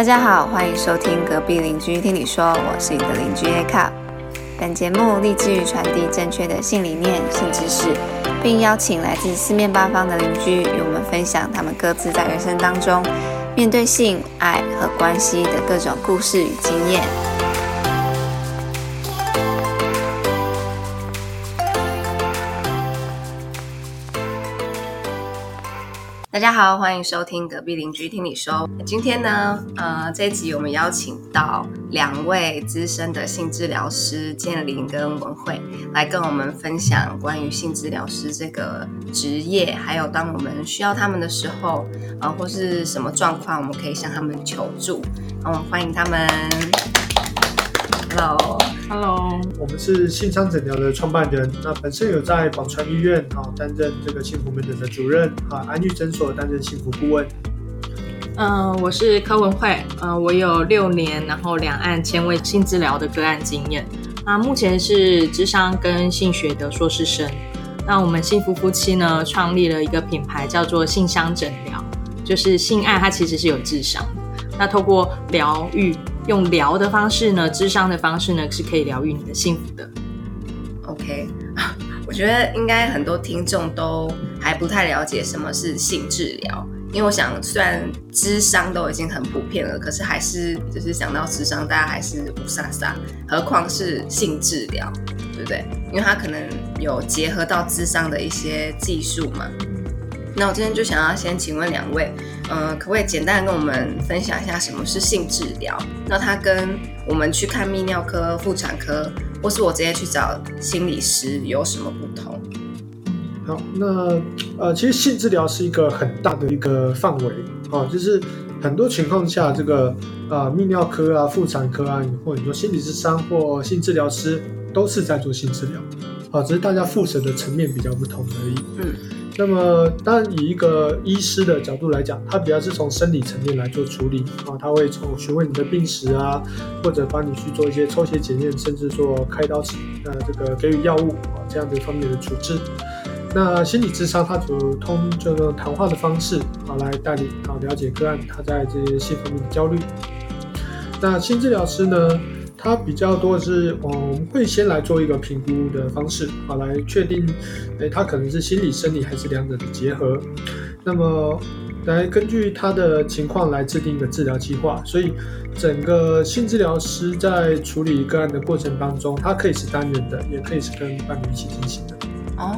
大家好，欢迎收听隔壁邻居听你说，我是你的邻居 A Cup。本节目立志于传递正确的性理念、性知识，并邀请来自四面八方的邻居与我们分享他们各自在人生当中面对性、爱和关系的各种故事与经验。大家好，欢迎收听隔壁邻居听你说。今天呢，呃，这一集我们邀请到两位资深的性治疗师建林跟文慧，来跟我们分享关于性治疗师这个职业，还有当我们需要他们的时候，啊，或是什么状况，我们可以向他们求助。那我们欢迎他们。Hello，Hello，我们是性商诊疗的创办人，那本身有在广川医院啊担任这个幸福门诊的主任啊，安育诊所担任幸福顾问。嗯，我是柯文慧，呃，我有六年然后两岸前卫性治疗的个案经验，那目前是智商跟性学的硕士生。那我们幸福夫妻呢，创立了一个品牌叫做性商诊疗，就是性爱它其实是有智商的，那透过疗愈。用聊的方式呢，智商的方式呢，是可以疗愈你的幸福的。OK，我觉得应该很多听众都还不太了解什么是性治疗，因为我想虽然智商都已经很普遍了，可是还是就是想到智商，大家还是不飒飒，何况是性治疗，对不对？因为它可能有结合到智商的一些技术嘛。那我今天就想要先请问两位，嗯，可不可以简单跟我们分享一下什么是性治疗？那它跟我们去看泌尿科、妇产科，或是我直接去找心理师有什么不同？好，那呃，其实性治疗是一个很大的一个范围啊，就是很多情况下，这个啊泌尿科啊、妇产科啊，或者说心理咨商或性治疗师都是在做性治疗，啊，只是大家负责的层面比较不同而已。嗯。那么，当然以一个医师的角度来讲，他比较是从生理层面来做处理啊，他会从询问你的病史啊，或者帮你去做一些抽血检验，甚至做开刀呃这个给予药物啊这样的方面的处置。那心理智商，他主通这个谈话的方式啊来带领啊了解个案他在这些性方面的焦虑。那性治疗师呢？它比较多的是，我们会先来做一个评估的方式，好来确定，哎，他可能是心理、生理还是两者的结合。那么来根据他的情况来制定一个治疗计划。所以整个性治疗师在处理个案的过程当中，他可以是单人的，也可以是跟伴侣一起进行的。哦，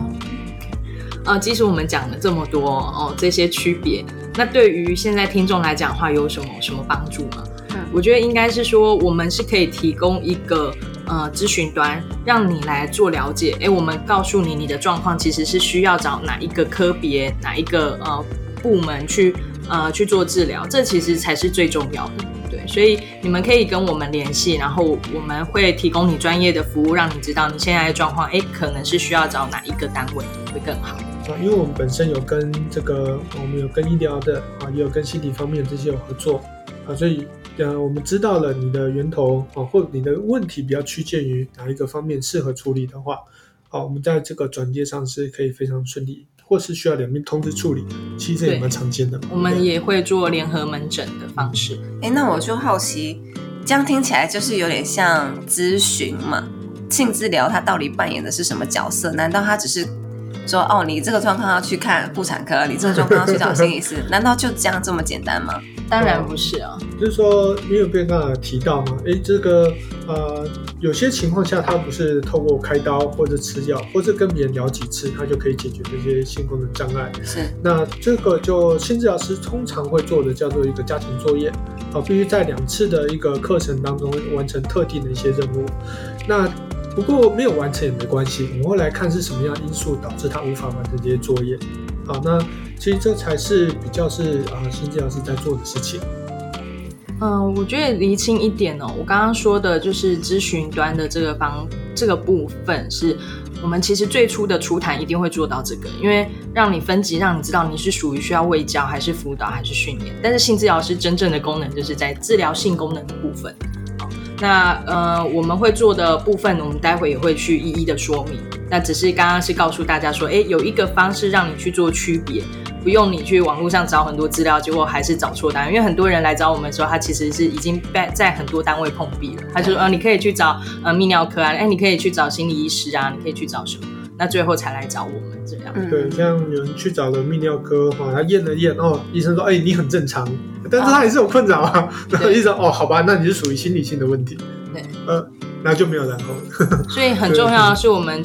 呃，即使我们讲了这么多哦，这些区别，那对于现在听众来讲话，有什么什么帮助吗？我觉得应该是说，我们是可以提供一个呃咨询端，让你来做了解。哎，我们告诉你你的状况其实是需要找哪一个科别、哪一个呃部门去呃去做治疗，这其实才是最重要的。对，所以你们可以跟我们联系，然后我们会提供你专业的服务，让你知道你现在的状况，哎，可能是需要找哪一个单位会更好。啊，因为我们本身有跟这个，我们有跟医疗的啊，也有跟心理方面的这些有合作啊，所以。呃，我们知道了你的源头啊，或你的问题比较趋近于哪一个方面适合处理的话，好，我们在这个转接上是可以非常顺利，或是需要两边通知处理，其实也蛮常见的。我们也会做联合门诊的方式。哎，那我就好奇，这样听起来就是有点像咨询嘛？性治疗它到底扮演的是什么角色？难道它只是？说哦，你这个状况要去看妇产科，你这个状况要去找心理师，难道就这样这么简单吗？当然不是啊，就是说你有被刚才提到吗？哎，这个呃，有些情况下他不是透过开刀或者吃药，或者跟别人聊几次，他就可以解决这些性功能障碍。是，那这个就性治疗师通常会做的叫做一个家庭作业，啊，必须在两次的一个课程当中完成特定的一些任务。那不过没有完成也没关系，我们会来看是什么样因素导致他无法完成这些作业。好，那其实这才是比较是啊，新治疗师在做的事情。嗯，我觉得厘清一点哦，我刚刚说的就是咨询端的这个方这个部分，是我们其实最初的初谈一定会做到这个，因为让你分级，让你知道你是属于需要喂教还是辅导还是训练。但是性治疗师真正的功能就是在治疗性功能的部分。那呃，我们会做的部分，我们待会也会去一一的说明。那只是刚刚是告诉大家说，哎，有一个方式让你去做区别，不用你去网络上找很多资料，结果还是找错单位。因为很多人来找我们的时候，他其实是已经在在很多单位碰壁了。他就说，呃，你可以去找呃泌尿科啊，哎，你可以去找心理医师啊，你可以去找什么？那最后才来找我们这样。对，像有人去找了泌尿科哈，他验了验哦，医生说，哎，你很正常，但是他还是有困扰啊。然后医生哦，好吧，那你是属于心理性的问题。对，呃。那就没有然后，所以很重要的是，我们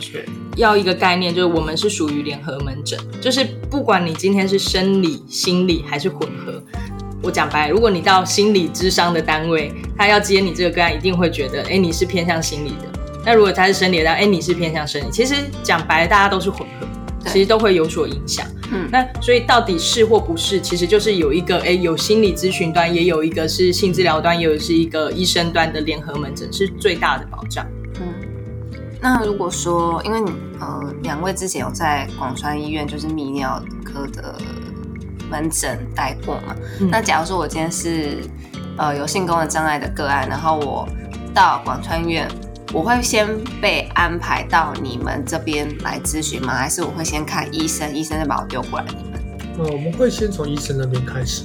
要一个概念，就是我们是属于联合门诊，就是不管你今天是生理、心理还是混合，我讲白，如果你到心理智商的单位，他要接你这个个案，一定会觉得，哎，你是偏向心理的。那如果他是生理的，哎，你是偏向生理。其实讲白，大家都是混合。其实都会有所影响，嗯，那所以到底是或不是，其实就是有一个哎，有心理咨询端，也有一个是性治疗端，也有是一个医生端的联合门诊，是最大的保障。嗯，那如果说，因为呃，两位之前有在广川医院就是泌尿科的门诊待过嘛？那假如说我今天是呃有性功能障碍的个案，然后我到广川医院。我会先被安排到你们这边来咨询吗？还是我会先看医生，医生再把我丢过来你们？呃，我们会先从医生那边开始，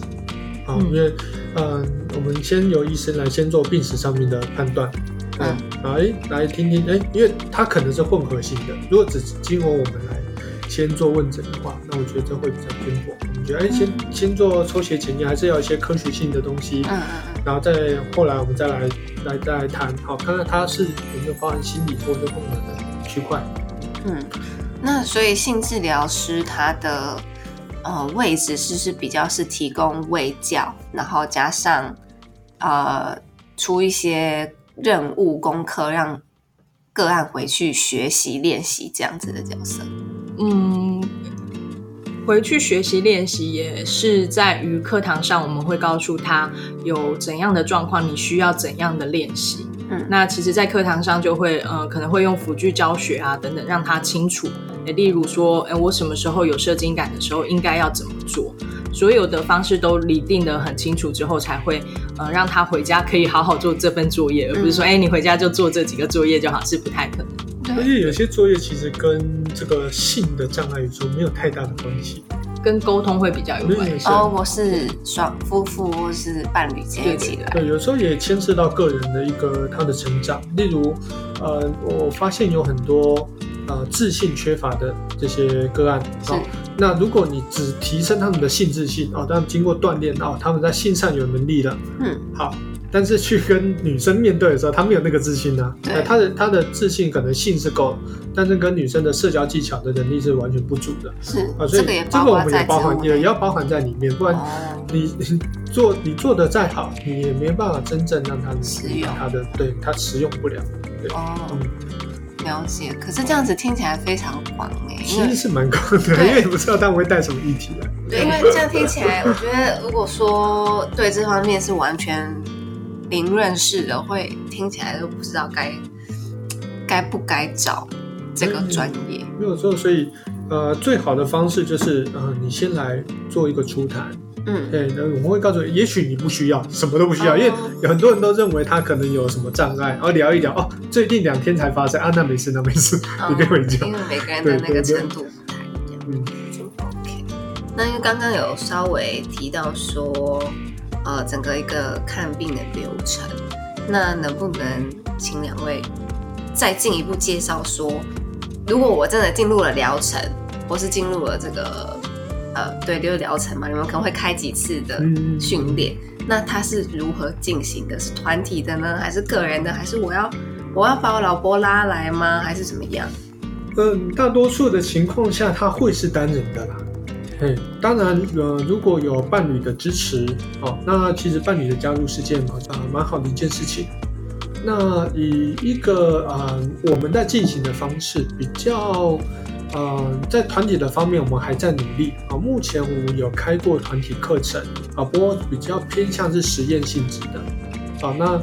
好，因为，嗯，我们先由医生来先做病史上面的判断，嗯，来来听听，哎，因为它可能是混合性的，如果只经过我们来先做问诊的话，那我觉得这会比较偏颇。我们觉得，哎，先先做抽血检验，还是要一些科学性的东西，嗯嗯嗯，然后再后来我们再来。来再来谈，好，看看他是有没有包含心理或者功能的区块。嗯，那所以性治疗师他的呃位置是是比较是提供卫教，然后加上呃出一些任务功课，让个案回去学习练习这样子的角色。嗯。回去学习练习也是在于课堂上，我们会告诉他有怎样的状况，你需要怎样的练习。嗯，那其实，在课堂上就会，呃，可能会用辅具教学啊等等，让他清楚。例如说，哎，我什么时候有射精感的时候，应该要怎么做？所有的方式都理定的很清楚之后，才会，呃，让他回家可以好好做这份作业，而不是说，哎，你回家就做这几个作业就好，是不太可能。而且有些作业其实跟这个性的障碍有时候没有太大的关系，跟沟通会比较有关。系。哦，我是双夫妇或是伴侣接起来，对，有时候也牵涉到个人的一个他的成长。例如，呃，我发现有很多呃自信缺乏的这些个案，好，那如果你只提升他们的性自信，哦，他们经过锻炼，哦，他们在性上有能力了，嗯，好。但是去跟女生面对的时候，他没有那个自信呢。对，他的他的自信可能性是够，但是跟女生的社交技巧的能力是完全不足的。是啊，所以这个我们也包含也也要包含在里面，不然你做你做的再好，你也没办法真正让他使用他的，对他使用不了。对哦，了解。可是这样子听起来非常广哎，其实是蛮广的，因为不知道他们会带什么议题来。对，因为这样听起来，我觉得如果说对这方面是完全。零认识的会听起来都不知道该该不该找这个专业。没有错，所以呃，最好的方式就是呃，你先来做一个初谈。嗯，对，那我们会告诉你，也许你不需要，什么都不需要，因为有很多人都认为他可能有什么障碍，然后聊一聊，哦，最近两天才发生啊，那没事，那没事，你可以回家。因为每个人的那个程度不太一样。嗯，OK。那因为刚刚有稍微提到说。呃，整个一个看病的流程，那能不能请两位再进一步介绍说，如果我真的进入了疗程，或是进入了这个呃，对，就是疗程嘛，你们可能会开几次的训练，那它是如何进行的？是团体的呢，还是个人的？还是我要我要把我老婆拉来吗？还是怎么样？嗯，大多数的情况下，他会是单人的啦。对，当然，呃，如果有伴侣的支持，哦，那其实伴侣的加入是件啊蛮好的一件事情。那以一个啊我们在进行的方式比较，呃，在团体的方面我们还在努力啊。目前我们有开过团体课程啊，不过比较偏向是实验性质的啊。那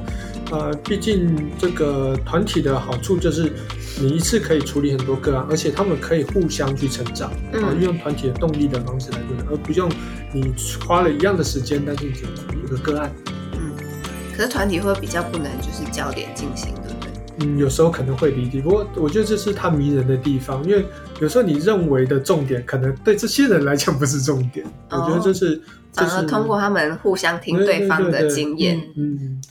呃，毕竟这个团体的好处就是。你一次可以处理很多个案，而且他们可以互相去成长，啊，运用团体的动力的方式来做，而不用你花了一样的时间，但是只处理一个个案。嗯，可是团体会比较不能就是焦点进行，对不对？嗯，有时候可能会理解。不过我觉得这是它迷人的地方，因为有时候你认为的重点，可能对这些人来讲不是重点。我觉得这是，反而通过他们互相听对方的经验，嗯。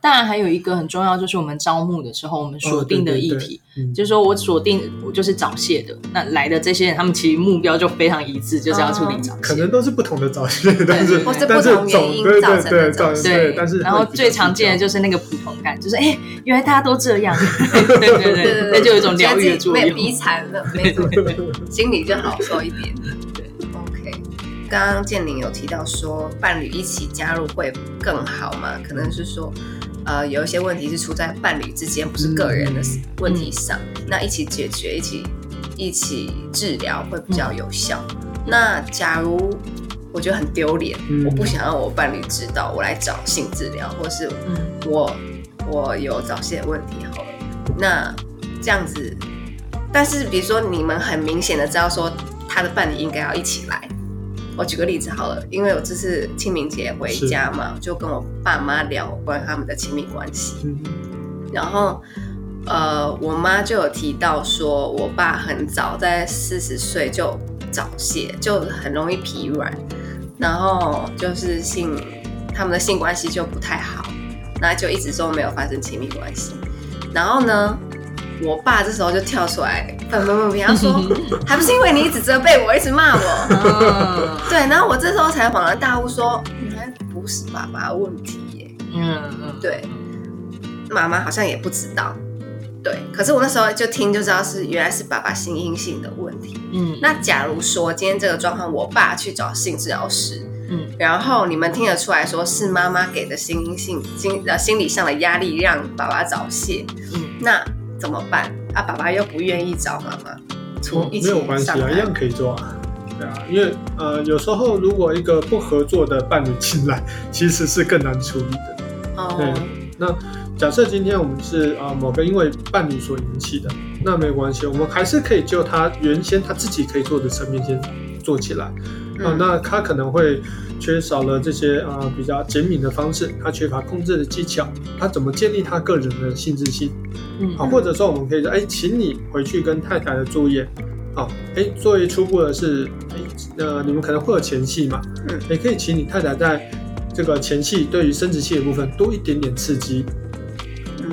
当然，还有一个很重要，就是我们招募的时候，我们锁定的议题，就是说我锁定我就是早泄的，那来的这些人，他们其实目标就非常一致，就是要处理早泄。可能都是不同的早泄，但是或是不同原因造成的早泄。对，但是然后最常见的就是那个普通感，就是哎，原来大家都这样，对对对，那就有一种疗愈的作用。被逼惨了，没错，心里就好受一点。对，OK。刚刚建宁有提到说，伴侣一起加入会更好嘛？可能是说。呃，有一些问题是出在伴侣之间，不是个人的问题上。那一起解决，一起一起治疗会比较有效。那假如我觉得很丢脸，我不想让我伴侣知道我来找性治疗，或是我我有早泄问题好了。那这样子，但是比如说你们很明显的知道说他的伴侣应该要一起来。我举个例子好了，因为我这次清明节回家嘛，就跟我爸妈聊关于他们的亲密关系，然后呃，我妈就有提到说，我爸很早在四十岁就早泄，就很容易疲软，然后就是性他们的性关系就不太好，那就一直都没有发生亲密关系，然后呢？我爸这时候就跳出来，愤愤不平，他说：“ 还不是因为你一直责备我，一直骂我。”对，然后我这时候才恍然大悟，说：“原来不是爸爸问题耶。”嗯嗯，对，妈妈好像也不知道。对，可是我那时候就听就知道是原来是爸爸心因性的问题。嗯，那假如说今天这个状况，我爸去找性治疗师，嗯，然后你们听得出来说是妈妈给的心因性心呃心理上的压力让爸爸早泄，嗯，那。怎么办？啊，爸爸又不愿意找妈妈，没有关系啊，一样可以做啊。对啊，因为呃，有时候如果一个不合作的伴侣进来，其实是更难处理的。哦。对，那假设今天我们是啊某个因为伴侣所引起的，那没关系，我们还是可以就他原先他自己可以做的层面先做起来。啊，那他可能会。缺少了这些啊比较简敏的方式，他缺乏控制的技巧，他怎么建立他个人的性自信？嗯，好，或者说我们可以说，哎，请你回去跟太太的作业，好，哎，作业初步的是，哎，呃，你们可能会有前戏嘛，嗯，也可以请你太太在这个前戏对于生殖器的部分多一点点刺激，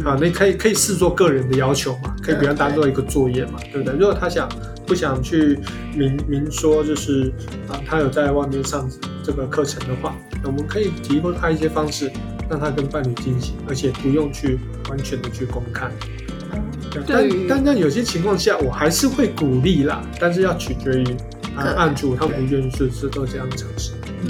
啊，那可以可以视作个人的要求嘛，可以比方当做一个作业嘛，对不对？如果他想不想去明明说，就是啊，他有在外面上。这个课程的话，我们可以提供他一些方式，让他跟伴侣进行，而且不用去完全的去公开。但但但有些情况下，我还是会鼓励啦，但是要取决于啊案主他不愿意是是做这样的尝试。嗯，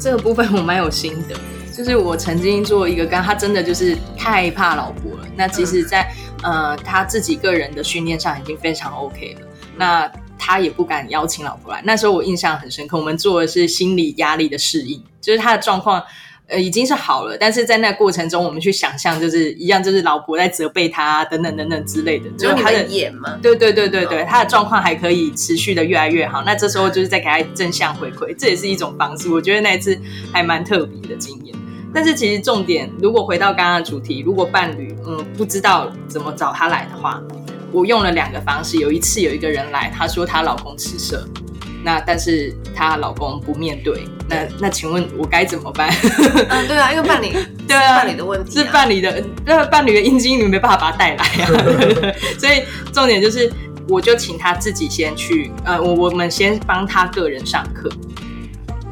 这个部分我蛮有心得，就是我曾经做一个，刚他真的就是太怕老婆了。那其实，在呃他自己个人的训练上已经非常 OK 了。那他也不敢邀请老婆来。那时候我印象很深刻，我们做的是心理压力的适应，就是他的状况呃已经是好了，但是在那过程中，我们去想象就是一样，就是老婆在责备他等等等等之类的，就是他的演嘛。对对对对对，他的状况还可以持续的越来越好。那这时候就是在给他正向回馈，这也是一种方式。我觉得那一次还蛮特别的经验。但是其实重点，如果回到刚刚的主题，如果伴侣嗯不知道怎么找他来的话。我用了两个方式，有一次有一个人来，她说她老公吃色，那但是她老公不面对，那那请问我该怎么办？嗯，对啊，因为伴侣 对啊，伴侣的问题是伴侣的，那伴侣的阴茎你没办法把他带来啊，所以重点就是我就请他自己先去，呃，我我们先帮他个人上课，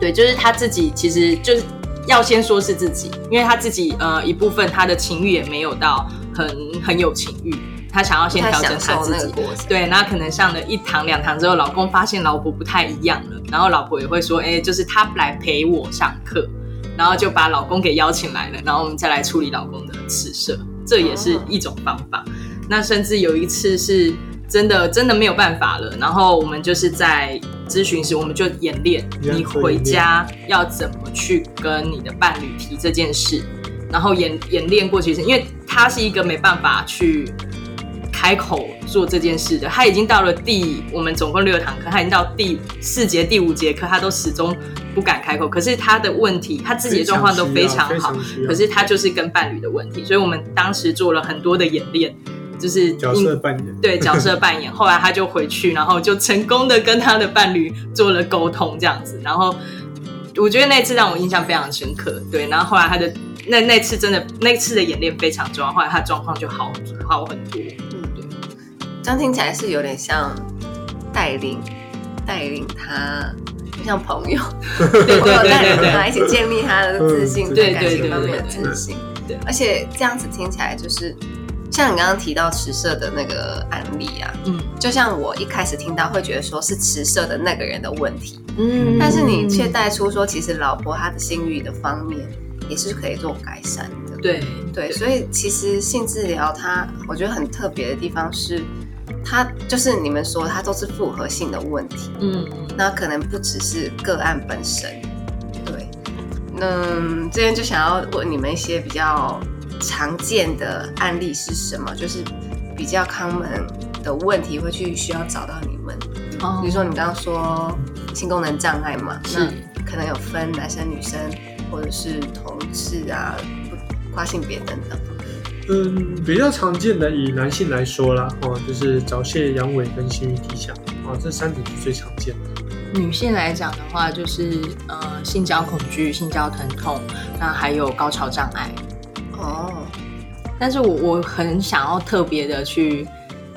对，就是他自己其实就是要先说是自己，因为他自己呃一部分他的情欲也没有到很很有情欲。他想要先调整他自己，对，那可能上了一堂两堂之后，老公发现老婆不太一样了，然后老婆也会说，哎，就是他来陪我上课，然后就把老公给邀请来了，然后我们再来处理老公的赤色，这也是一种方法。那甚至有一次是真的真的没有办法了，然后我们就是在咨询时，我们就演练，你回家要怎么去跟你的伴侣提这件事，然后演演练过，其实因为他是一个没办法去。开口做这件事的。他已经到了第我们总共六堂课，他已经到第四节、第五节课，他都始终不敢开口。可是他的问题，他自己的状况都非常好，可是他就是跟伴侣的问题。所以我们当时做了很多的演练，就是角色扮演，对角色扮演。后来他就回去，然后就成功的跟他的伴侣做了沟通，这样子。然后我觉得那次让我印象非常深刻。对，然后后来他的。那那次真的，那次的演练非常重要，后来他状况就好好很多。这样听起来是有点像带领带领他，像朋友，对对对对对，他一起建立他的自信，对感情方面的自信。对，而且这样子听起来就是，像你刚刚提到迟射的那个案例啊，嗯，就像我一开始听到会觉得说是迟射的那个人的问题，嗯，但是你却带出说其实老婆她的性欲的方面。也是可以做改善的，对对，所以其实性治疗它，我觉得很特别的地方是，它就是你们说它都是复合性的问题，嗯，那可能不只是个案本身，对，那这边就想要问你们一些比较常见的案例是什么？就是比较 common 的问题会去需要找到你们，比如说你刚刚说性功能障碍嘛，那可能有分男生女生。或者是同志啊，跨性别等等。嗯，比较常见的以男性来说啦，哦，就是早泄、阳痿跟性欲低下，哦，这三点是最常见的。女性来讲的话，就是呃，性交恐惧、性交疼痛，那还有高潮障碍。哦，但是我我很想要特别的去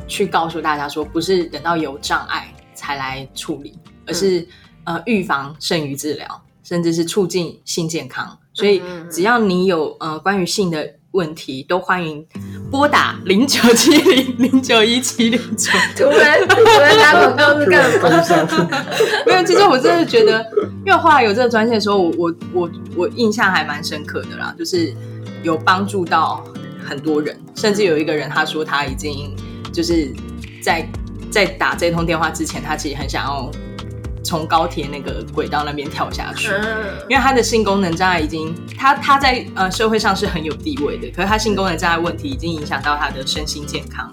去告诉大家说，不是等到有障碍才来处理，而是呃，预防胜于治疗。甚至是促进性健康，所以只要你有呃关于性的问题，都欢迎拨打零九七零零九一七零九。突然突然打广告是干嘛？没有，其实我真的觉得，因为后来有这个专线的时候，我我我我印象还蛮深刻的啦，就是有帮助到很多人，甚至有一个人他说他已经就是在在打这通电话之前，他其实很想要。从高铁那个轨道那边跳下去，因为他的性功能障碍已经，他他在呃社会上是很有地位的，可是他性功能障碍问题已经影响到他的身心健康、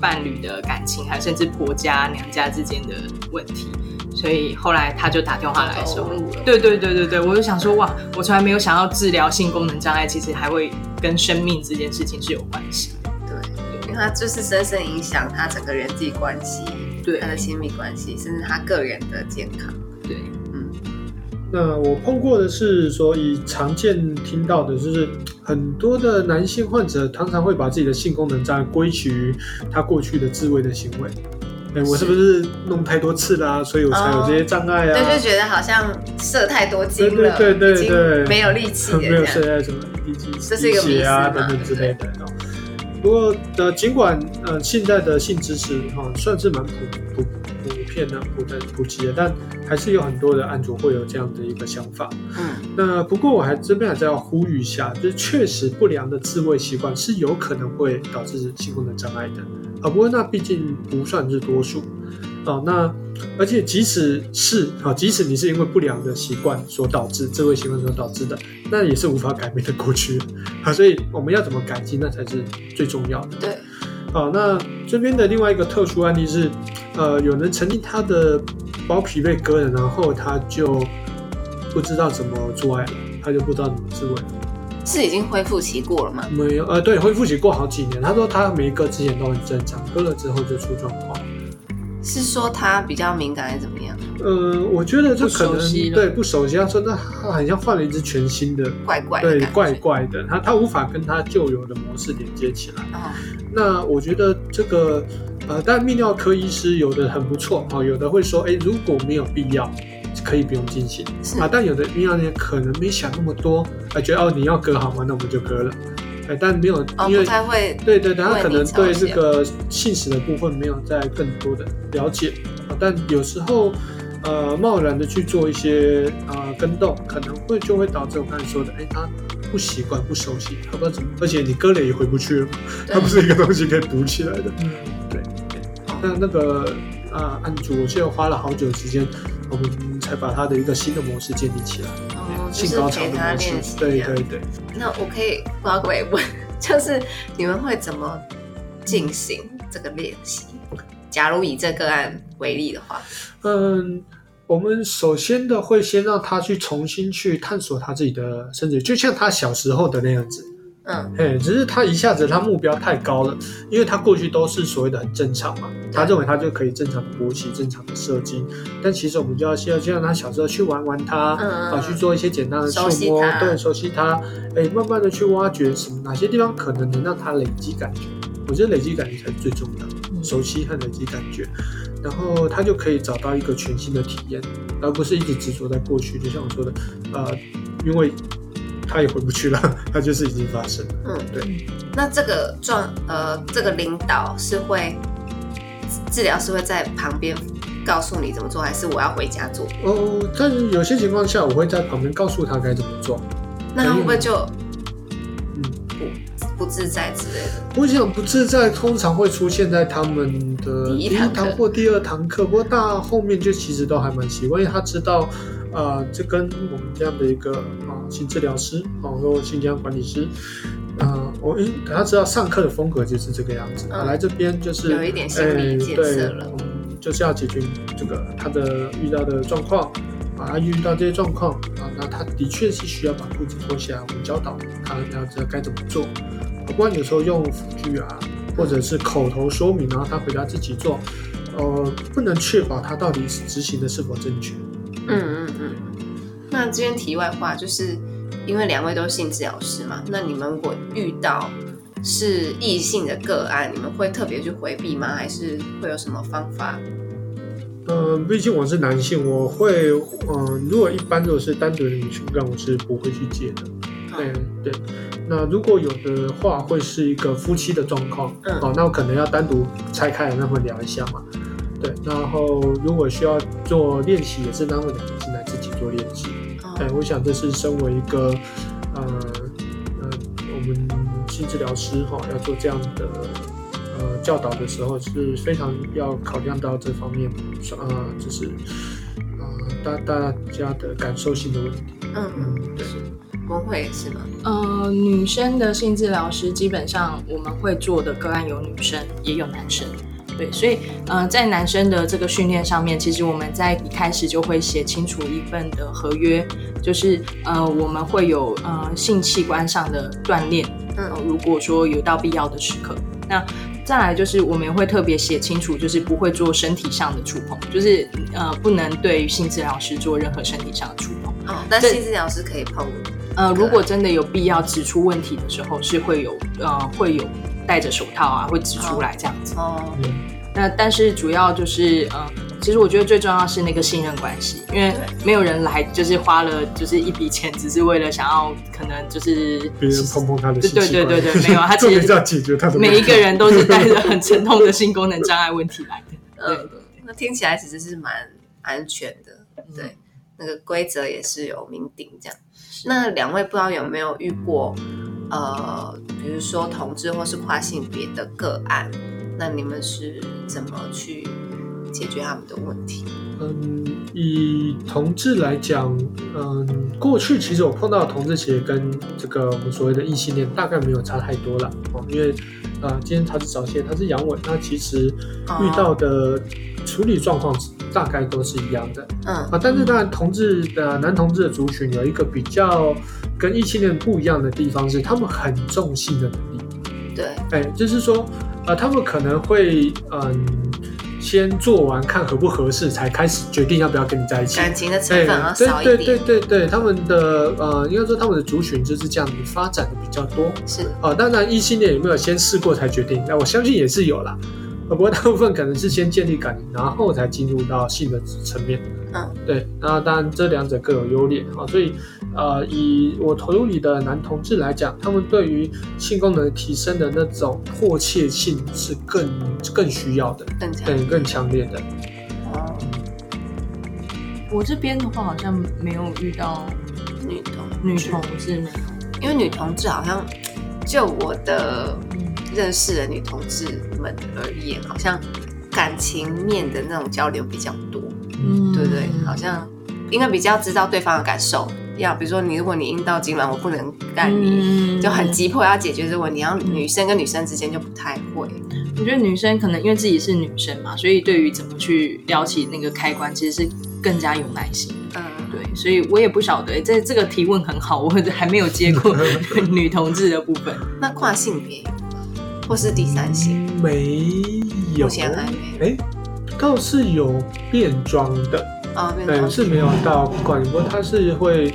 伴侣的感情，还甚至婆家娘家之间的问题，所以后来他就打电话来说，对对对对对，我就想说哇，我从来没有想到治疗性功能障碍，其实还会跟生命这件事情是有关系，对，因为他就是深深影响他整个人际关系。对他的亲密关系，甚至他个人的健康。对，嗯。那我碰过的是说，以常见听到的就是很多的男性患者，常常会把自己的性功能障碍归结于他过去的自慰的行为。哎，我是不是弄太多次啦？所以我才有这些障碍啊？对，就觉得好像射太多精了，对对对对，没有力气，没有射在什么低肌、低血啊等等之类的。不过，呃，尽管呃，现在的性知识哈算是蛮普普普遍的、普及的，但还是有很多的案主会有这样的一个想法。嗯，那不过我还这边还是要呼吁一下，就是确实不良的自慰习惯是有可能会导致性功能障碍的啊。不过那毕竟不算是多数。哦，那而且即使是啊，即使你是因为不良的习惯所导致，自慰习惯所导致的，那也是无法改变的过去啊。所以我们要怎么改进，那才是最重要的。对，好，那这边的另外一个特殊案例是，呃，有人曾经他的包皮被割了，然后他就不知道怎么做爱了，他就不知道怎么自慰。是已经恢复期过了吗？没有，呃，对，恢复期过好几年。他说他没割之前都很正常，割了之后就出状况。是说他比较敏感还是怎么样？呃，我觉得这可能对不熟悉。他说那他好像换了一只全新的，怪怪对怪怪的，他他无法跟他旧有的模式连接起来。哦，那我觉得这个呃，但泌尿科医师有的很不错哦，有的会说，哎，如果没有必要，可以不用进行啊。但有的泌尿科可能没想那么多，啊，觉得哦你要割好吗？那我们就割了。哎，但没有，因为对对，他可能对这个信使的部分没有在更多的了解啊。但有时候，呃，贸然的去做一些啊跟动，可能会就会导致我刚才说的，哎，他不习惯、不熟悉，他不知道怎么，而且你割了也回不去了，它不是一个东西可以补起来的。嗯，对。那那个啊，案主，我记得花了好久时间，我们才把他的一个新的模式建立起来。性高潮的模式，对对对。那我可以发个问，就是你们会怎么进行？这个练习？假如以这个案为例的话，嗯，我们首先的会先让他去重新去探索他自己的身体，就像他小时候的那样子。只是他一下子他目标太高了，因为他过去都是所谓的很正常嘛，他认为他就可以正常的勃起、正常的射精，但其实我们就要先要就让他小时候去玩玩他，啊，去做一些简单的触摸，对，熟悉它，哎，慢慢的去挖掘什么哪些地方可能能让他累积感觉，我觉得累积感觉才是最重要的，熟悉和累积感觉，然后他就可以找到一个全新的体验，而不是一直执着在过去，就像我说的，呃，因为。他也回不去了，他就是已经发生了。嗯，对。那这个状呃，这个领导是会治疗是会在旁边告诉你怎么做，还是我要回家做？哦，但是有些情况下，我会在旁边告诉他该怎么做。那他会不会就嗯不不自在之类的？我想不自在通常会出现在他们的第一堂或第二堂课，不过到后面就其实都还蛮习惯，因为他知道。呃，这跟我们这样的一个啊性治疗师，啊，或性健康管理师，啊，我因他知道上课的风格就是这个样子，来这边就是有一点心理建设了，嗯，就是要解决这个他的遇到的状况，啊，遇到这些状况，啊，那他的确是需要把裤子脱下来，我们教导他要知道该怎么做，不管有时候用辅具啊，或者是口头说明，然后他回家自己做，呃，不能确保他到底是执行的是否正确。嗯嗯嗯，那这边题外话，就是因为两位都是性治疗师嘛，那你们如果遇到是异性的个案，你们会特别去回避吗？还是会有什么方法？嗯，毕竟我是男性，我会嗯，如果一般如果是单独的女性个案，我是不会去接的。对对，那如果有的话，会是一个夫妻的状况，哦，那我可能要单独拆开来，那会聊一下嘛。对，然后如果需要做练习，也是让我们两个进来自己做练习。哎，我想这是身为一个呃呃我们性治疗师哈，要做这样的呃教导的时候，是非常要考量到这方面，呃，就是呃大大家的感受性的问题。嗯嗯，对，工会是吗？呃，女生的性治疗师基本上我们会做的个案有女生也有男生。对，所以，呃，在男生的这个训练上面，其实我们在一开始就会写清楚一份的合约，就是，呃，我们会有呃性器官上的锻炼，嗯，如果说有到必要的时刻，那再来就是我们也会特别写清楚，就是不会做身体上的触碰，就是呃不能对性治疗师做任何身体上的触碰。哦，但性治疗师可以碰。呃，如果真的有必要指出问题的时候，是会有呃会有。戴着手套啊，会指出来这样子。哦，那但是主要就是，嗯，其实我觉得最重要是那个信任关系，因为没有人来就是花了就是一笔钱，只是为了想要可能就是别人碰碰他的。对对对对对，没有，他其实 要解决他的。每一个人都是带着很沉痛的性功能障碍问题来的。嗯，那听起来其实是蛮安全的。对，那个规则也是有明定这样。那两位不知道有没有遇过？呃，比如说同志或是跨性别的个案，那你们是怎么去解决他们的问题？嗯，以同志来讲，嗯，过去其实我碰到的同志其实跟这个我们所谓的异性恋大概没有差太多了哦，因为啊，今天他是早泄，他是阳痿，那其实遇到的处理状况大概都是一样的，嗯啊，但是当然同志的男同志的族群有一个比较。跟异性恋不一样的地方是，他们很重性的能力。对，哎，就是说，呃，他们可能会，嗯，先做完看合不合适，才开始决定要不要跟你在一起。感情的成分要少一点。对对对对对，他们的，呃，应该说他们的族群就是这样子发展的比较多。是，啊，当然异性恋有没有先试过才决定？那我相信也是有啦。不过大部分可能是先建立感情，然后才进入到性的层面。嗯，对。那当然这两者各有优劣啊，所以。呃，以我投入里的男同志来讲，他们对于性功能提升的那种迫切性是更更需要的，更更强烈的。哦，我这边的话好像没有遇到女同女同志，因为女同志好像就我的认识的女同志们而言，好像感情面的那种交流比较多，嗯，对不对？好像应该比较知道对方的感受。要比如说你，如果你阴道痉挛，我不能干你，就很急迫要解决这个问题。然后女生跟女生之间就不太会。我觉得女生可能因为自己是女生嘛，所以对于怎么去撩起那个开关，其实是更加有耐心。嗯，对，所以我也不晓得，这这个提问很好，我还没有接过 女同志的部分。那跨性别或是第三性没有？目前还没。哎，倒是有变装的啊，对，是没有到管，不过他是会。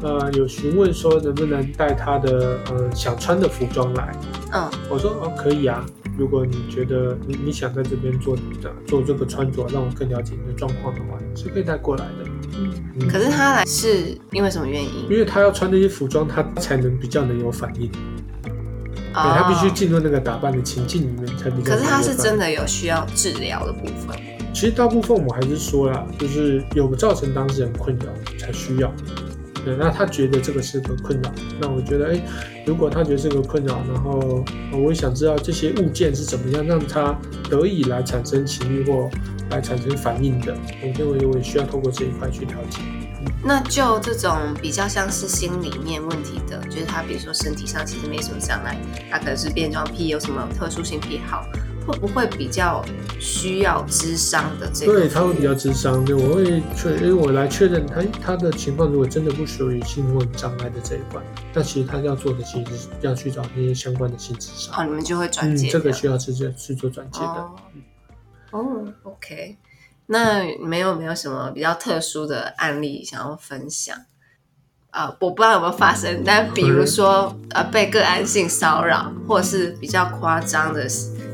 呃，有询问说能不能带他的呃想穿的服装来，嗯，我说哦可以啊，如果你觉得你你想在这边做的做这个穿着，让我更了解你的状况的话，是可以带过来的。嗯，可是他来是因为什么原因？因为他要穿那些服装，他才能比较能有反应。对，他必须进入那个打扮的情境里面才比较。可是他是真的有需要治疗的部分。其实大部分我还是说了，就是有造成当事人困扰才需要。对，那他觉得这个是个困扰，那我觉得，哎，如果他觉得是个困扰，然后我也想知道这些物件是怎么样让他得以来产生情欲或来产生反应的，我认为我也需要透过这一块去了解。那就这种比较像是心里面问题的，就是他比如说身体上其实没什么障碍，他可能是变装癖，有什么特殊性癖好。会不会比较需要智商的这个？对，他会比较智商。对，我会确，因为我来确认他他的情况，如果真的不属于性问障碍的这一块，那其实他要做的其实是要去找那些相关的性智商。哦，你们就会转接。这个需要直接去做转接的。哦，OK。那没有没有什么比较特殊的案例想要分享啊？我不知道有没有发生，但比如说呃，被个案性骚扰，或者是比较夸张的。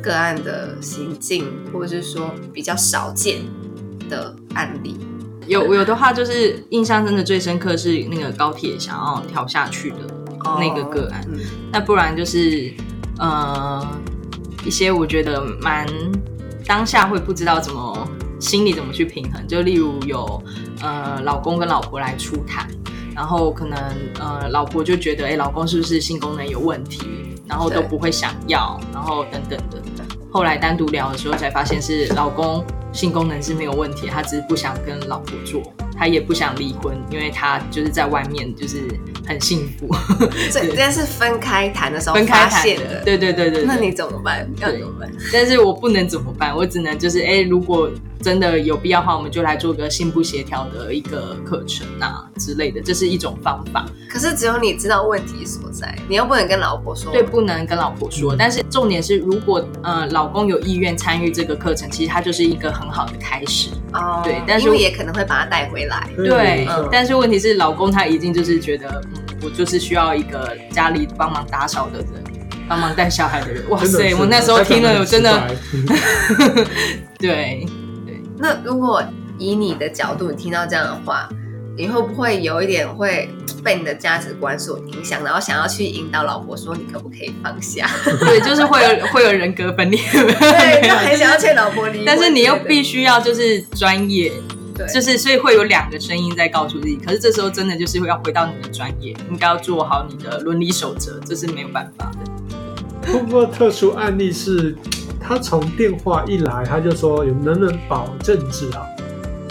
个案的行径，或者是说比较少见的案例，有有的话就是印象真的最深刻是那个高铁想要跳下去的那个个案，那不然就是呃一些我觉得蛮当下会不知道怎么心里怎么去平衡，就例如有呃老公跟老婆来出谈，然后可能呃老婆就觉得哎老公是不是性功能有问题，然后都不会想要，然后等等的。后来单独聊的时候才发现是老公性功能是没有问题，他只是不想跟老婆做，他也不想离婚，因为他就是在外面就是很幸福。这这是分开谈的时候发现的，对对对对。那你怎么办？要怎么办？但是我不能怎么办，我只能就是哎，如果。真的有必要的话，我们就来做个性不协调的一个课程啊之类的，这是一种方法。可是只有你知道问题所在，你又不能跟老婆说。对，不能跟老婆说。但是重点是，如果呃老公有意愿参与这个课程，其实他就是一个很好的开始。哦。对，但是也可能会把他带回来。对。但是问题是，老公他已经就是觉得，嗯，我就是需要一个家里帮忙打扫的人，帮忙带小孩的人。哇塞！我那时候听了，我真的。对。那如果以你的角度，你听到这样的话，你会不会有一点会 被你的价值观所影响，然后想要去引导老婆说你可不可以放下？对，就是会有会有人格分裂，对，就很想要劝老婆离。但是你又必须要就是专业，对，就是所以会有两个声音在告诉自己。可是这时候真的就是要回到你的专业，应该要做好你的伦理守则，这是没有办法的。不过特殊案例是。他从电话一来，他就说有能不能保证治好？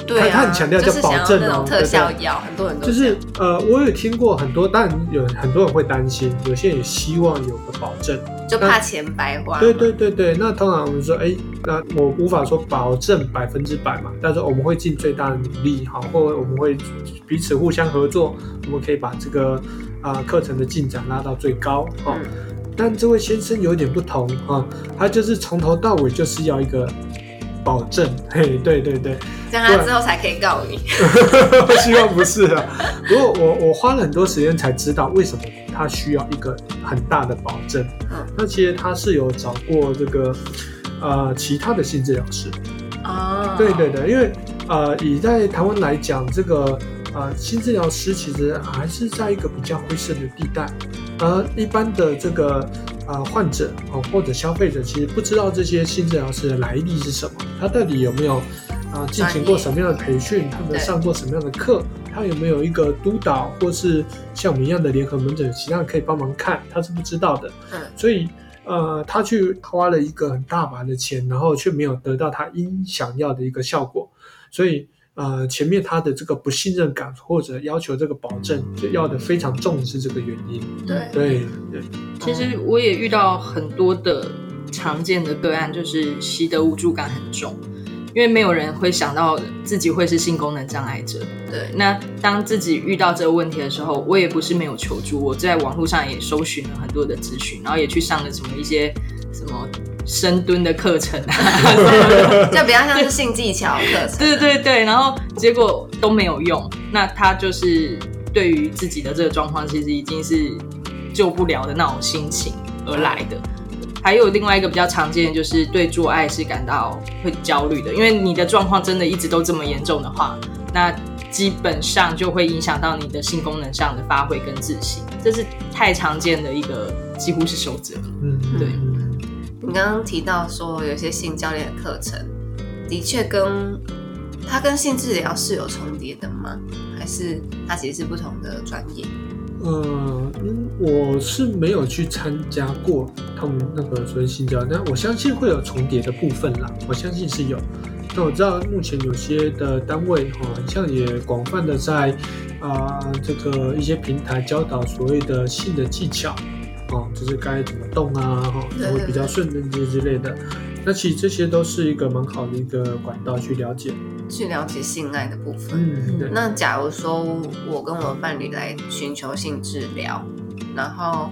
对，他很强调叫保证哦，特效药，很多人都就是呃，我有听过很多，但有很多人会担心，有些人也希望有个保证，就怕钱白花。对对对对，那通常我们说，哎，那我无法说保证百分之百嘛，但是我们会尽最大的努力，好，或我们会彼此互相合作，我们可以把这个啊课程的进展拉到最高哦。但这位先生有点不同啊，他就是从头到尾就是要一个保证，嘿，对对对，这样他之后才可以告你。希望不是啊，不过我我花了很多时间才知道为什么他需要一个很大的保证。嗯，那其实他是有找过这个呃其他的性治疗师哦，对对对，因为呃以在台湾来讲，这个呃性治疗师其实还是在一个比较灰色的地带。而一般的这个呃患者哦或者消费者其实不知道这些新治疗师的来历是什么，他到底有没有啊进行过什么样的培训，他们上过什么样的课，他有没有一个督导或是像我们一样的联合门诊，其他人可以帮忙看，他是不知道的。嗯，所以呃他去花了一个很大把的钱，然后却没有得到他应想要的一个效果，所以。呃，前面他的这个不信任感或者要求这个保证，就要的非常重是这个原因。对对对。其实我也遇到很多的常见的个案就是习得无助感很重，因为没有人会想到自己会是性功能障碍者。对，那当自己遇到这个问题的时候，我也不是没有求助，我在网络上也搜寻了很多的资讯，然后也去上了什么一些什么深蹲的课程啊，就比较像是性技巧课程。对对对，然后结果都没有用。那他就是对于自己的这个状况，其实已经是救不了的那种心情而来的。还有另外一个比较常见，就是对做爱是感到会焦虑的，因为你的状况真的一直都这么严重的话，那基本上就会影响到你的性功能上的发挥跟自信，这是太常见的一个几乎是守则。嗯，对。你刚刚提到说有些性教练的课程，的确跟它跟性治疗是有重叠的吗？还是它其实是不同的专业？呃，我是没有去参加过他们那个所谓性教，但我相信会有重叠的部分啦。我相信是有。那我知道目前有些的单位哈，像也广泛的在啊这个一些平台教导所谓的性的技巧，哦，就是该怎么动啊，哈，才会比较顺这些之类的。那其实这些都是一个蛮好的一个管道去了解。去了解性爱的部分。嗯，那假如说我跟我伴侣来寻求性治疗，然后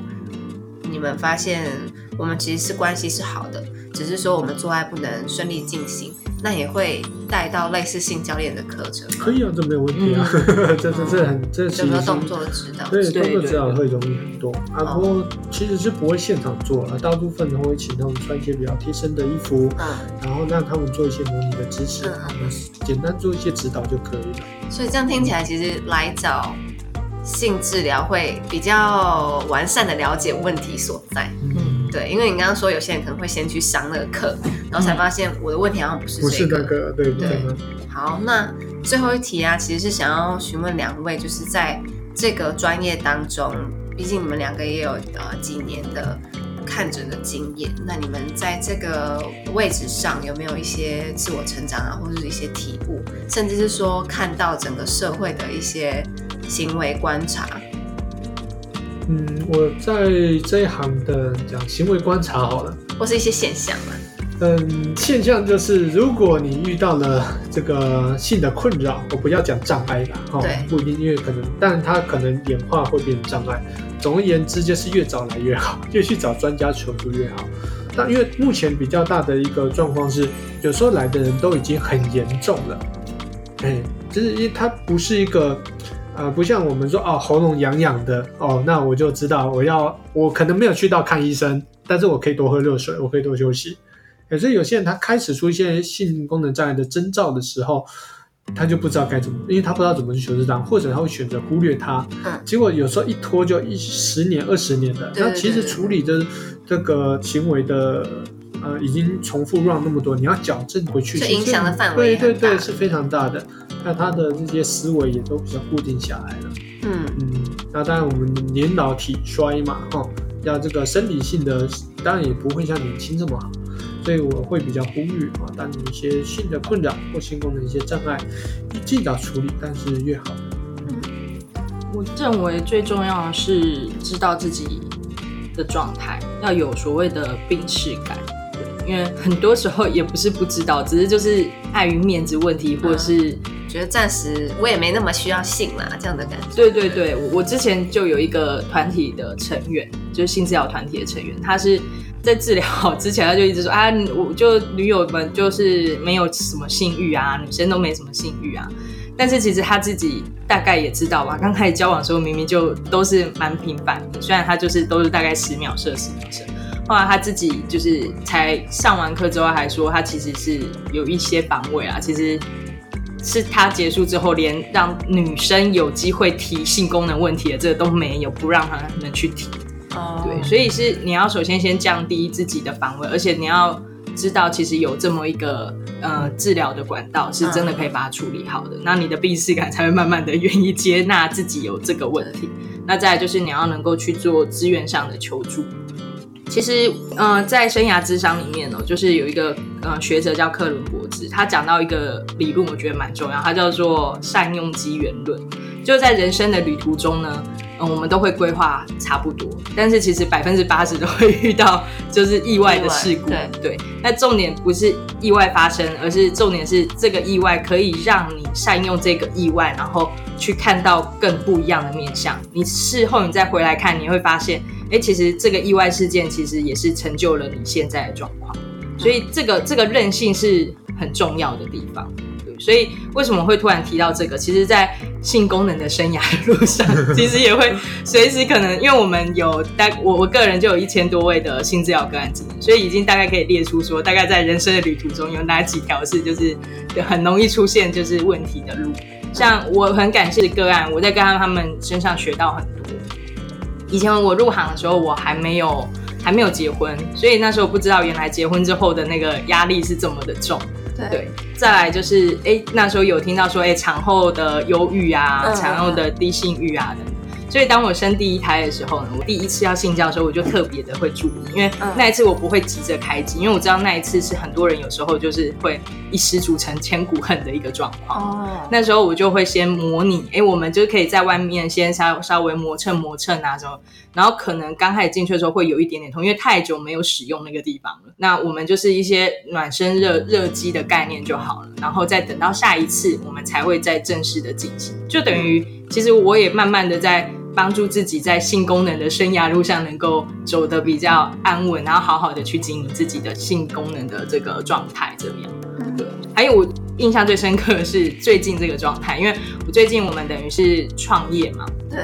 你们发现我们其实是关系是好的，只是说我们做爱不能顺利进行。那也会带到类似性教练的课程，可以啊，这没有问题啊，这这这很这其实动作指导，对动作指导会容易很多啊。不过其实是不会现场做了，大部分都会请他们穿一些比较贴身的衣服，然后让他们做一些模拟的姿势，简单做一些指导就可以了。所以这样听起来，其实来找性治疗会比较完善的了解问题所在。对，因为你刚刚说有些人可能会先去上那个课，然后才发现我的问题好像不是这个，对对。好，那最后一题啊，其实是想要询问两位，就是在这个专业当中，毕竟你们两个也有呃几年的看诊的经验，那你们在这个位置上有没有一些自我成长啊，或者是一些体悟，甚至是说看到整个社会的一些行为观察？嗯，我在这一行的讲行为观察好了，或是一些现象嘛。嗯，现象就是，如果你遇到了这个性的困扰，我不要讲障碍了，哈，不一定，因为可能，但它可能演化会变成障碍。总而言之，就是越早来越好，越去找专家求助越好。但因为目前比较大的一个状况是，有时候来的人都已经很严重了，哎，就是因为它不是一个。呃，不像我们说哦，喉咙痒痒的哦，那我就知道我要，我可能没有去到看医生，但是我可以多喝热水，我可以多休息。可是有些人他开始出现性功能障碍的征兆的时候，他就不知道该怎么，因为他不知道怎么去求治他，或者他会选择忽略它。嗯。结果有时候一拖就一十年、二十年的，那其实处理的这个行为的呃，已经重复 run 那么多，你要矫正回去，影响的范围对对对是非常大的。那他的这些思维也都比较固定下来了。嗯嗯，那当然我们年老体衰嘛，哈，要这个生理性的，当然也不会像年轻这么好。所以我会比较呼吁啊，当你一些性的困扰或性功能一些障碍，尽早处理，但是越好。嗯，我认为最重要的是知道自己的状态，要有所谓的病视感。因为很多时候也不是不知道，只是就是碍于面子问题，或者是觉得暂时我也没那么需要性啦，这样的感觉。对对对，我我之前就有一个团体的成员，就是性治疗团体的成员，他是在治疗之前他就一直说啊，我就女友们就是没有什么性欲啊，女生都没什么性欲啊。但是其实他自己大概也知道吧，刚开始交往的时候明明就都是蛮频繁的，虽然他就是都是大概十秒射十秒射。后来他自己就是才上完课之后，还说他其实是有一些防卫啊。其实是他结束之后，连让女生有机会提性功能问题的这个都没有，不让他们去提。哦，对，所以是你要首先先降低自己的防卫，而且你要知道，其实有这么一个呃治疗的管道，是真的可以把它处理好的。那你的病视感才会慢慢的愿意接纳自己有这个问题。那再来就是你要能够去做资源上的求助。其实，嗯，在生涯智商里面呢，就是有一个呃学者叫克伦伯兹，他讲到一个理论，我觉得蛮重要，他叫做善用机缘论。就在人生的旅途中呢，嗯，我们都会规划差不多，但是其实百分之八十都会遇到就是意外的事故。对，那重点不是意外发生，而是重点是这个意外可以让你善用这个意外，然后去看到更不一样的面相。你事后你再回来看，你会发现。哎，其实这个意外事件其实也是成就了你现在的状况，所以这个这个韧性是很重要的地方。对，所以为什么会突然提到这个？其实，在性功能的生涯路上，其实也会随时可能，因为我们有大我我个人就有一千多位的性治疗个案经验，所以已经大概可以列出说，大概在人生的旅途中有哪几条是就是很容易出现就是问题的路。像我很感谢的个案，我在跟他们身上学到很多。以前我入行的时候，我还没有还没有结婚，所以那时候不知道原来结婚之后的那个压力是这么的重。对，再来就是，哎，那时候有听到说，哎，产后的忧郁啊，产后的低性欲啊等等。所以当我生第一胎的时候呢，我第一次要性交的时候，我就特别的会注意，因为那一次我不会急着开机，因为我知道那一次是很多人有时候就是会一失足成千古恨的一个状况。哦，那时候我就会先模拟，哎，我们就可以在外面先稍稍微磨蹭磨蹭啊什么，然后可能刚开始进去的时候会有一点点痛，因为太久没有使用那个地方了。那我们就是一些暖身热热机的概念就好了，然后再等到下一次我们才会再正式的进行，就等于其实我也慢慢的在。帮助自己在性功能的生涯路上能够走得比较安稳，然后好好的去经营自己的性功能的这个状态，这样。对。还有我印象最深刻的是最近这个状态，因为我最近我们等于是创业嘛，对，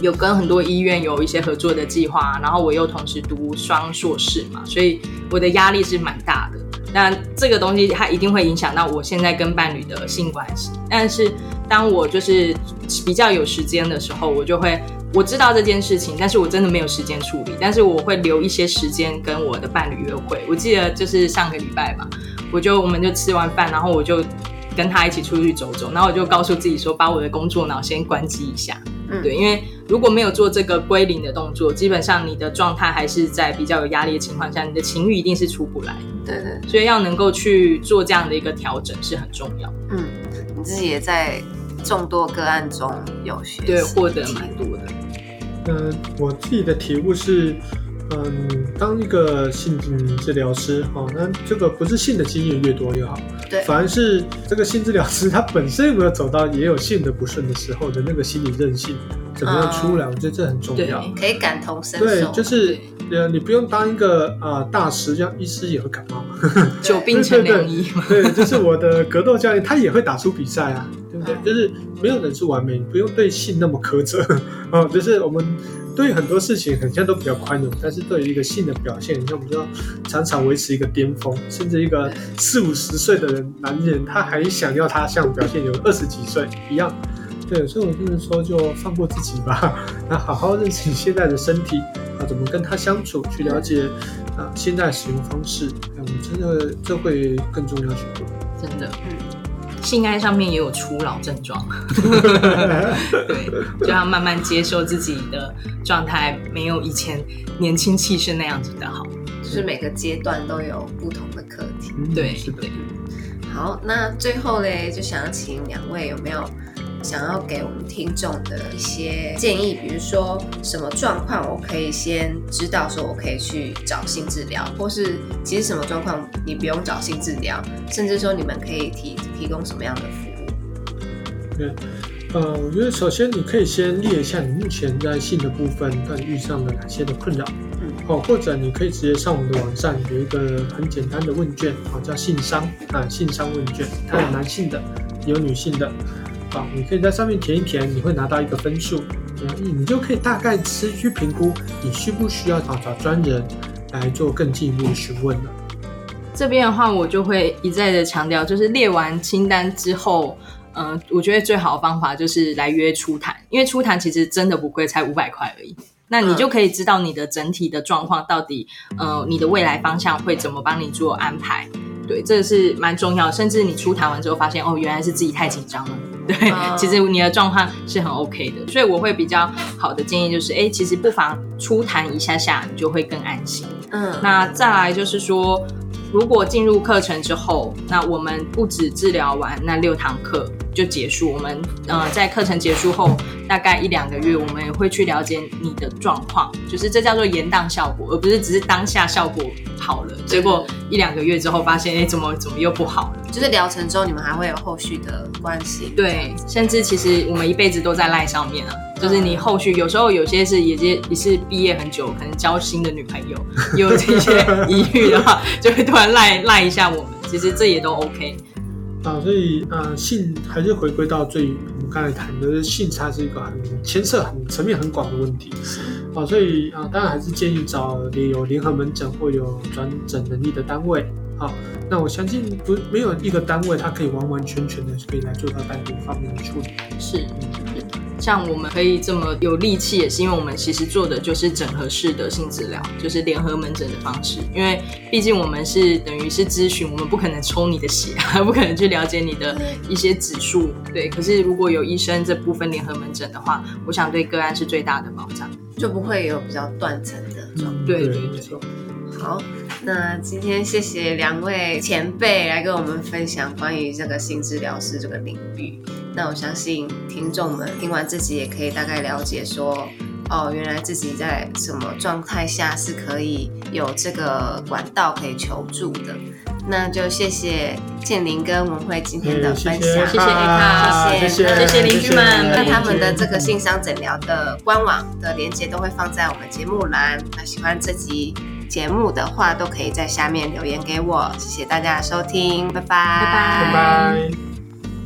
有跟很多医院有一些合作的计划，然后我又同时读双硕士嘛，所以我的压力是蛮大的。那这个东西它一定会影响到我现在跟伴侣的性关系，但是当我就是比较有时间的时候，我就会我知道这件事情，但是我真的没有时间处理，但是我会留一些时间跟我的伴侣约会。我记得就是上个礼拜吧，我就我们就吃完饭，然后我就跟他一起出去走走，然后我就告诉自己说，把我的工作脑先关机一下。对，因为如果没有做这个归零的动作，基本上你的状态还是在比较有压力的情况下，你的情绪一定是出不来。对对，所以要能够去做这样的一个调整是很重要。嗯，你自己也在众多个案中有学，对，获得蛮多的。嗯，我自己的体悟是。嗯，当一个性治疗师，哈，那这个不是性的经验越多越好，对，反而是这个性治疗师他本身有没有走到也有性的不顺的时候的那个心理韧性怎么样出来？我觉得这很重要，可以感同身受。对，就是呃，你不用当一个啊大师，像医师也会感冒，久病成良医嘛。对，就是我的格斗教练，他也会打出比赛啊，对不对？就是没有人是完美，不用对性那么苛责啊，就是我们。对很多事情，很像都比较宽容，但是对于一个性的表现，你像我们知道，常常维持一个巅峰，甚至一个四五十岁的人，男人他还想要他像表现有二十几岁一样，对，所以我就是说，就放过自己吧，那好好认识你现在的身体，啊，怎么跟他相处，去了解啊，现在使用方式，嗯，真的这会更重要许多，真的，嗯。性爱上面也有初老症状，对，就要慢慢接受自己的状态，没有以前年轻气盛那样子的好。就是每个阶段都有不同的课题，对，是的。好，那最后嘞，就想要请两位有没有？想要给我们听众的一些建议，比如说什么状况我可以先知道，说我可以去找性治疗，或是其实什么状况你不用找性治疗，甚至说你们可以提提供什么样的服务？对，呃，我觉得首先你可以先列一下你目前在性的部分，到底遇上了哪些的困扰，嗯，哦，或者你可以直接上我们的网站，有一个很简单的问卷，好，叫性商啊，性商问卷，它有男性的，有女性的。你可以在上面填一填，你会拿到一个分数，你你就可以大概持续评估你需不需要找找专人来做更进一步的询问了。这边的话，我就会一再的强调，就是列完清单之后，嗯，我觉得最好的方法就是来约初谈，因为初谈其实真的不贵，才五百块而已。那你就可以知道你的整体的状况到底，呃，你的未来方向会怎么帮你做安排。对，这是蛮重要。甚至你初谈完之后发现，哦，原来是自己太紧张了。对，其实你的状况是很 OK 的。所以我会比较好的建议就是，哎，其实不妨初谈一下下，你就会更安心。嗯，那再来就是说。如果进入课程之后，那我们不止治疗完那六堂课就结束，我们呃在课程结束后大概一两个月，我们也会去了解你的状况，就是这叫做延宕效果，而不是只是当下效果好了，结果一两个月之后发现，哎，怎么怎么又不好了？就是疗程之后你们还会有后续的关系？对，甚至其实我们一辈子都在赖上面啊。就是你后续有时候有些是也是也是毕业很久，可能交新的女朋友，有这些疑虑的话，就会突然赖赖一下我们。其实这也都 OK 啊，所以呃，性还是回归到最我们刚才谈的性差是一个很牵涉很层面很广的问题啊，所以啊，当然还是建议找有联合门诊或有转诊能力的单位好。那我相信不没有一个单位它可以完完全全的可以来做到单独方面的处理。是。像我们可以这么有力气，也是因为我们其实做的就是整合式的性治疗，就是联合门诊的方式。因为毕竟我们是等于是咨询，我们不可能抽你的血，不可能去了解你的一些指数。对，可是如果有医生这部分联合门诊的话，我想对个案是最大的保障，就不会有比较断层的状况。对对，没错。好，那今天谢谢两位前辈来跟我们分享关于这个性治疗师这个领域。那我相信听众们听完自己也可以大概了解说，哦，原来自己在什么状态下是可以有这个管道可以求助的。那就谢谢建林跟文慧今天的分享，谢谢他，谢谢谢谢邻居们。那他们的这个性商诊疗的官网的链接都会放在我们节目栏。那喜欢这集节目的话，都可以在下面留言给我。谢谢大家的收听，拜拜，拜拜。